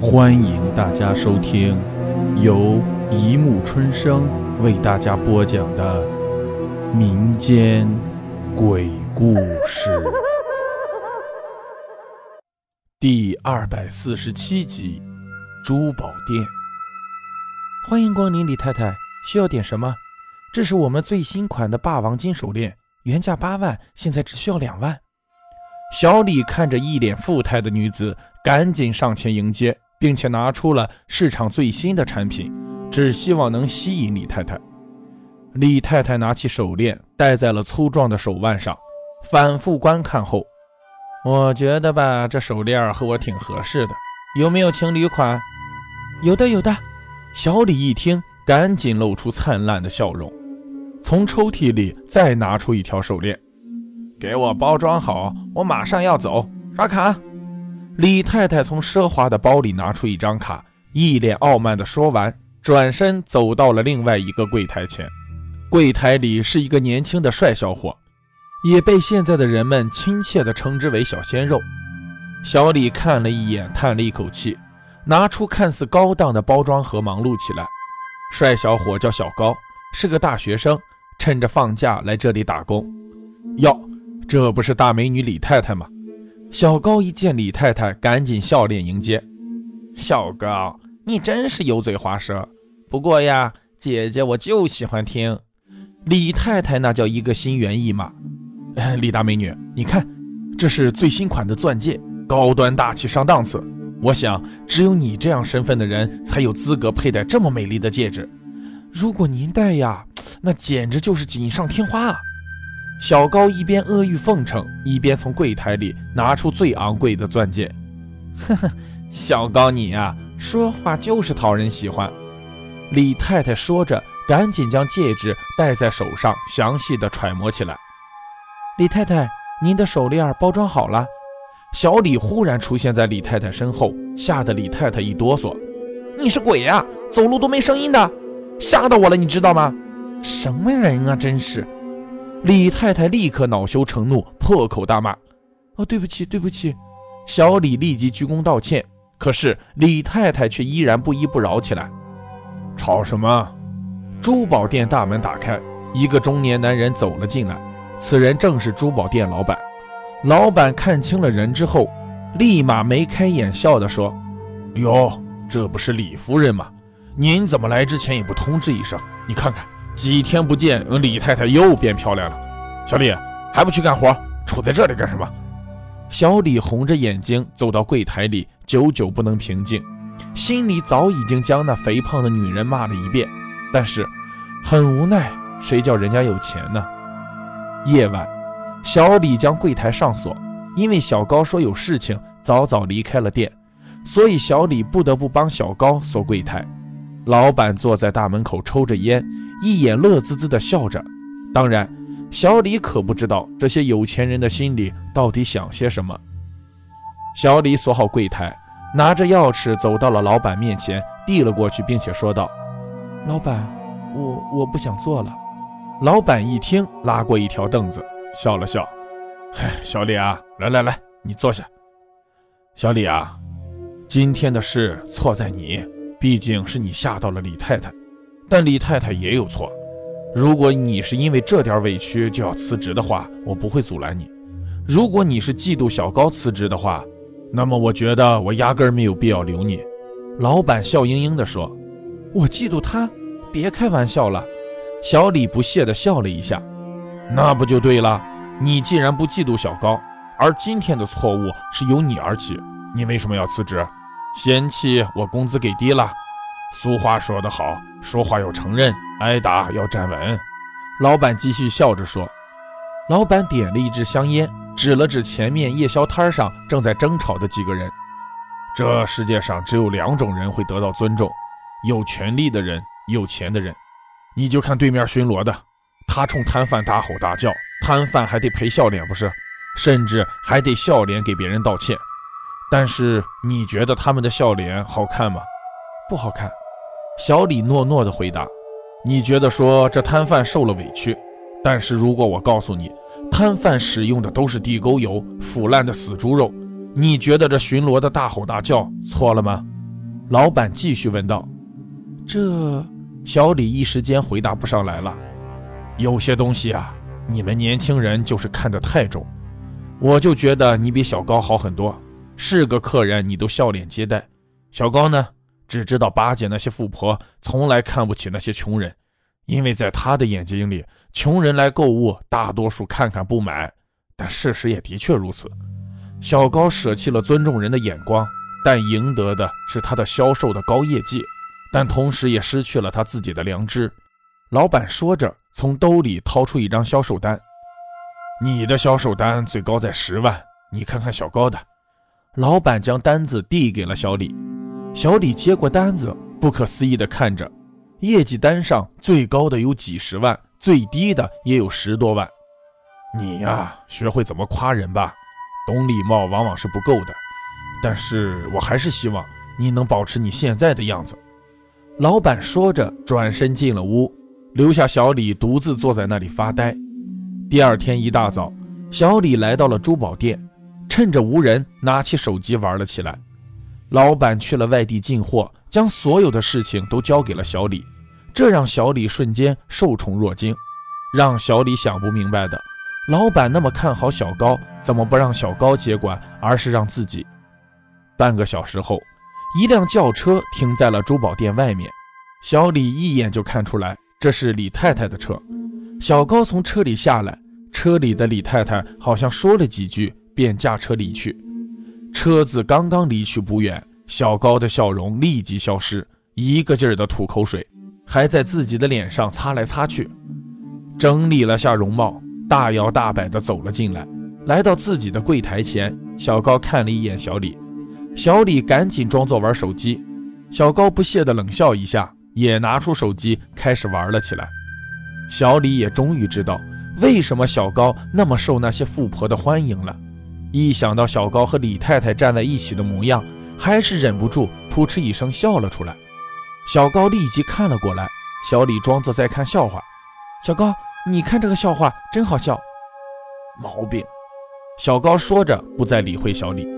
欢迎大家收听由一木春生为大家播讲的民间鬼故事第二百四十七集《珠宝店》。欢迎光临，李太太，需要点什么？这是我们最新款的霸王金手链，原价八万，现在只需要两万。小李看着一脸富态的女子，赶紧上前迎接。并且拿出了市场最新的产品，只希望能吸引李太太。李太太拿起手链戴在了粗壮的手腕上，反复观看后，我觉得吧，这手链和我挺合适的。有没有情侣款？有的，有的。小李一听，赶紧露出灿烂的笑容，从抽屉里再拿出一条手链，给我包装好，我马上要走，刷卡。李太太从奢华的包里拿出一张卡，一脸傲慢地说完，转身走到了另外一个柜台前。柜台里是一个年轻的帅小伙，也被现在的人们亲切地称之为“小鲜肉”。小李看了一眼，叹了一口气，拿出看似高档的包装盒，忙碌起来。帅小伙叫小高，是个大学生，趁着放假来这里打工。哟，这不是大美女李太太吗？小高一见李太太，赶紧笑脸迎接。小高，你真是油嘴滑舌。不过呀，姐姐我就喜欢听。李太太那叫一个心猿意马。李大美女，你看，这是最新款的钻戒，高端大气上档次。我想，只有你这样身份的人才有资格佩戴这么美丽的戒指。如果您戴呀，那简直就是锦上添花啊！小高一边阿谀奉承，一边从柜台里拿出最昂贵的钻戒。呵呵，小高你呀，说话就是讨人喜欢。李太太说着，赶紧将戒指戴在手上，详细的揣摩起来。李太太，您的手链包装好了。小李忽然出现在李太太身后，吓得李太太一哆嗦。你是鬼呀？走路都没声音的，吓到我了，你知道吗？什么人啊，真是！李太太立刻恼羞成怒，破口大骂：“哦，对不起，对不起！”小李立即鞠躬道歉。可是李太太却依然不依不饶起来：“吵什么？”珠宝店大门打开，一个中年男人走了进来。此人正是珠宝店老板。老板看清了人之后，立马眉开眼笑地说：“哟，这不是李夫人吗？您怎么来之前也不通知一声？你看看。”几天不见，李太太又变漂亮了。小李还不去干活，杵在这里干什么？小李红着眼睛走到柜台里，久久不能平静，心里早已经将那肥胖的女人骂了一遍，但是很无奈，谁叫人家有钱呢？夜晚，小李将柜台上锁，因为小高说有事情，早早离开了店，所以小李不得不帮小高锁柜台。老板坐在大门口抽着烟。一眼乐滋滋地笑着，当然，小李可不知道这些有钱人的心里到底想些什么。小李锁好柜台，拿着钥匙走到了老板面前，递了过去，并且说道：“老板，我我不想做了。”老板一听，拉过一条凳子，笑了笑：“嗨，小李啊，来来来，你坐下。小李啊，今天的事错在你，毕竟是你吓到了李太太。”但李太太也有错。如果你是因为这点委屈就要辞职的话，我不会阻拦你；如果你是嫉妒小高辞职的话，那么我觉得我压根儿没有必要留你。老板笑盈盈地说：“我嫉妒他？别开玩笑了。”小李不屑地笑了一下：“那不就对了？你既然不嫉妒小高，而今天的错误是由你而起，你为什么要辞职？嫌弃我工资给低了？”俗话说得好，说话要承认，挨打要站稳。老板继续笑着说：“老板点了一支香烟，指了指前面夜宵摊上正在争吵的几个人。这世界上只有两种人会得到尊重：有权利的人，有钱的人。你就看对面巡逻的，他冲摊贩大吼大叫，摊贩还得赔笑脸，不是？甚至还得笑脸给别人道歉。但是你觉得他们的笑脸好看吗？不好看。”小李诺诺地回答：“你觉得说这摊贩受了委屈，但是如果我告诉你，摊贩使用的都是地沟油、腐烂的死猪肉，你觉得这巡逻的大吼大叫错了吗？老板继续问道：“这……”小李一时间回答不上来了。有些东西啊，你们年轻人就是看得太重。我就觉得你比小高好很多，是个客人你都笑脸接待。小高呢，只知道巴结那些富婆，从来看不起那些穷人，因为在他的眼睛里，穷人来购物，大多数看看不买。但事实也的确如此。小高舍弃了尊重人的眼光，但赢得的是他的销售的高业绩，但同时也失去了他自己的良知。老板说着，从兜里掏出一张销售单：“你的销售单最高在十万，你看看小高的。”老板将单子递给了小李，小李接过单子，不可思议地看着，业绩单上最高的有几十万，最低的也有十多万。你呀，学会怎么夸人吧。懂礼貌往往是不够的，但是我还是希望你能保持你现在的样子。老板说着，转身进了屋，留下小李独自坐在那里发呆。第二天一大早，小李来到了珠宝店，趁着无人，拿起手机玩了起来。老板去了外地进货，将所有的事情都交给了小李，这让小李瞬间受宠若惊。让小李想不明白的。老板那么看好小高，怎么不让小高接管，而是让自己？半个小时后，一辆轿车停在了珠宝店外面。小李一眼就看出来，这是李太太的车。小高从车里下来，车里的李太太好像说了几句，便驾车离去。车子刚刚离去不远，小高的笑容立即消失，一个劲儿的吐口水，还在自己的脸上擦来擦去，整理了下容貌。大摇大摆地走了进来，来到自己的柜台前。小高看了一眼小李，小李赶紧装作玩手机。小高不屑地冷笑一下，也拿出手机开始玩了起来。小李也终于知道为什么小高那么受那些富婆的欢迎了。一想到小高和李太太站在一起的模样，还是忍不住扑哧一声笑了出来。小高立即看了过来，小李装作在看笑话。小高。你看这个笑话真好笑，毛病。小高说着，不再理会小李。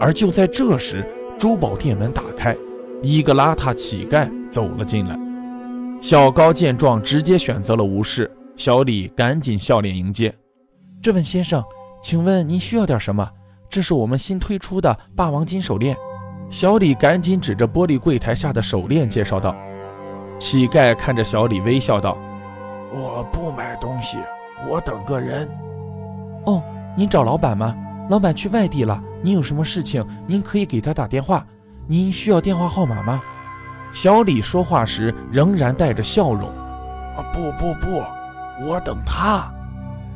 而就在这时，珠宝店门打开，一个邋遢乞丐走了进来。小高见状，直接选择了无视。小李赶紧笑脸迎接：“这位先生，请问您需要点什么？这是我们新推出的霸王金手链。”小李赶紧指着玻璃柜台下的手链介绍道。乞丐看着小李，微笑道。我不买东西，我等个人。哦，您找老板吗？老板去外地了。您有什么事情，您可以给他打电话。您需要电话号码吗？小李说话时仍然带着笑容。啊，不不不，我等他。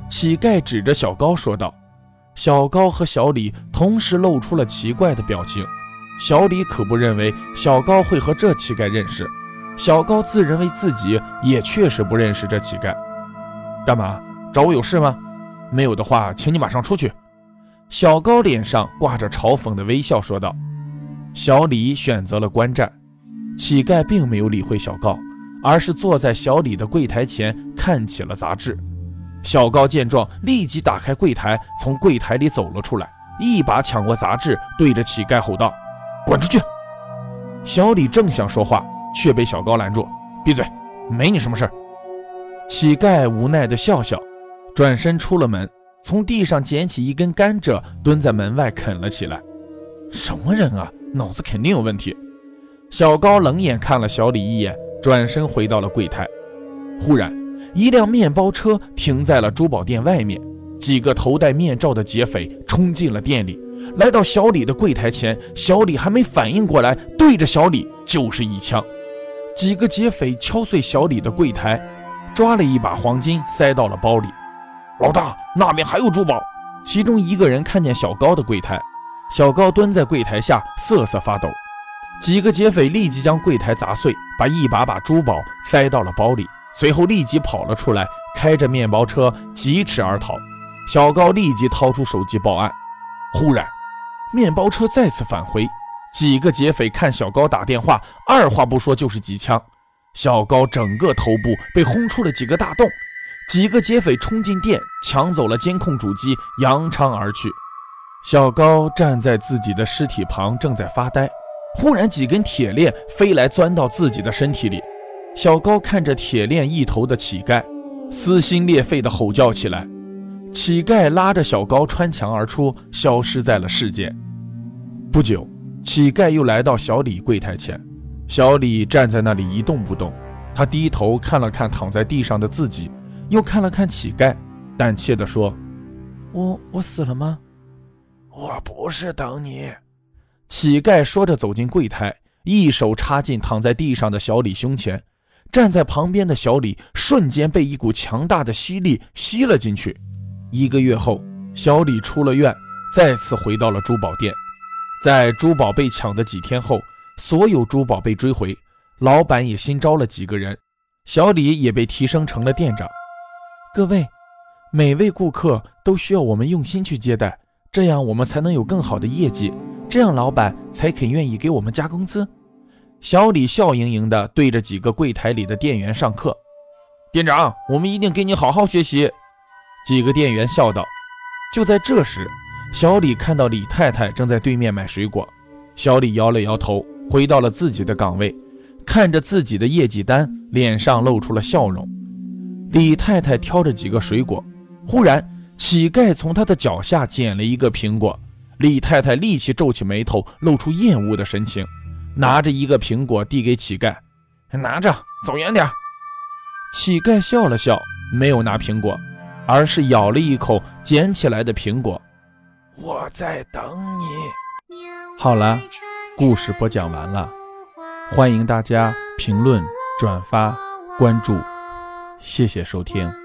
乞丐指着小高说道。小高和小李同时露出了奇怪的表情。小李可不认为小高会和这乞丐认识。小高自认为自己也确实不认识这乞丐，干嘛找我有事吗？没有的话，请你马上出去。小高脸上挂着嘲讽的微笑说道。小李选择了观战，乞丐并没有理会小高，而是坐在小李的柜台前看起了杂志。小高见状，立即打开柜台，从柜台里走了出来，一把抢过杂志，对着乞丐吼道：“滚出去！”小李正想说话。却被小高拦住，闭嘴，没你什么事儿。乞丐无奈地笑笑，转身出了门，从地上捡起一根甘蔗，蹲在门外啃了起来。什么人啊，脑子肯定有问题。小高冷眼看了小李一眼，转身回到了柜台。忽然，一辆面包车停在了珠宝店外面，几个头戴面罩的劫匪冲进了店里，来到小李的柜台前。小李还没反应过来，对着小李就是一枪。几个劫匪敲碎小李的柜台，抓了一把黄金塞到了包里。老大，那边还有珠宝。其中一个人看见小高的柜台，小高蹲在柜台下瑟瑟发抖。几个劫匪立即将柜台砸碎，把一把把珠宝塞到了包里，随后立即跑了出来，开着面包车疾驰而逃。小高立即掏出手机报案。忽然，面包车再次返回。几个劫匪看小高打电话，二话不说就是几枪，小高整个头部被轰出了几个大洞。几个劫匪冲进店，抢走了监控主机，扬长而去。小高站在自己的尸体旁，正在发呆。忽然几根铁链飞来，钻到自己的身体里。小高看着铁链一头的乞丐，撕心裂肺地吼叫起来。乞丐拉着小高穿墙而出，消失在了世界。不久，乞丐又来到小李柜台前，小李站在那里一动不动。他低头看了看躺在地上的自己，又看了看乞丐，胆怯地说：“我我死了吗？”“我不是等你。”乞丐说着走进柜台，一手插进躺在地上的小李胸前。站在旁边的小李瞬间被一股强大的吸力吸了进去。一个月后，小李出了院，再次回到了珠宝店。在珠宝被抢的几天后，所有珠宝被追回，老板也新招了几个人，小李也被提升成了店长。各位，每位顾客都需要我们用心去接待，这样我们才能有更好的业绩，这样老板才肯愿意给我们加工资。小李笑盈盈地对着几个柜台里的店员上课。店长，我们一定给你好好学习。几个店员笑道。就在这时，小李看到李太太正在对面买水果。小李摇了摇头，回到了自己的岗位，看着自己的业绩单，脸上露出了笑容。李太太挑着几个水果，忽然，乞丐从她的脚下捡了一个苹果。李太太立即皱起眉头，露出厌恶的神情，拿着一个苹果递给乞丐：“拿着，走远点。”乞丐笑了笑，没有拿苹果。而是咬了一口捡起来的苹果。我在等你。好了，故事播讲完了，欢迎大家评论、转发、关注，谢谢收听。